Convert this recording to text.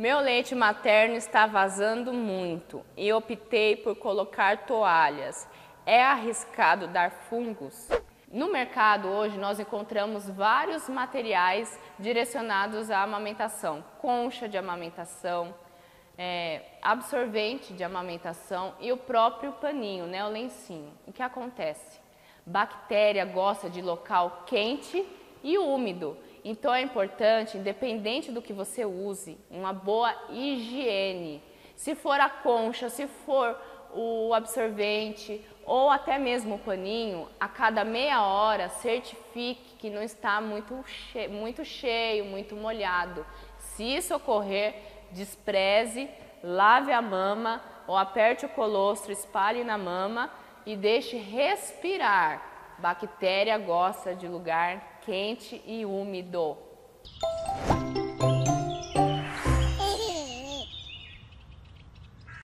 Meu leite materno está vazando muito e optei por colocar toalhas. É arriscado dar fungos? No mercado hoje nós encontramos vários materiais direcionados à amamentação, concha de amamentação, é, absorvente de amamentação e o próprio paninho, né, o lencinho. O que acontece? Bactéria gosta de local quente e úmido. Então é importante, independente do que você use, uma boa higiene. Se for a concha, se for o absorvente ou até mesmo o paninho, a cada meia hora certifique que não está muito, che muito cheio, muito molhado. Se isso ocorrer, despreze, lave a mama ou aperte o colostro, espalhe na mama e deixe respirar. Bactéria gosta de lugar quente e úmido.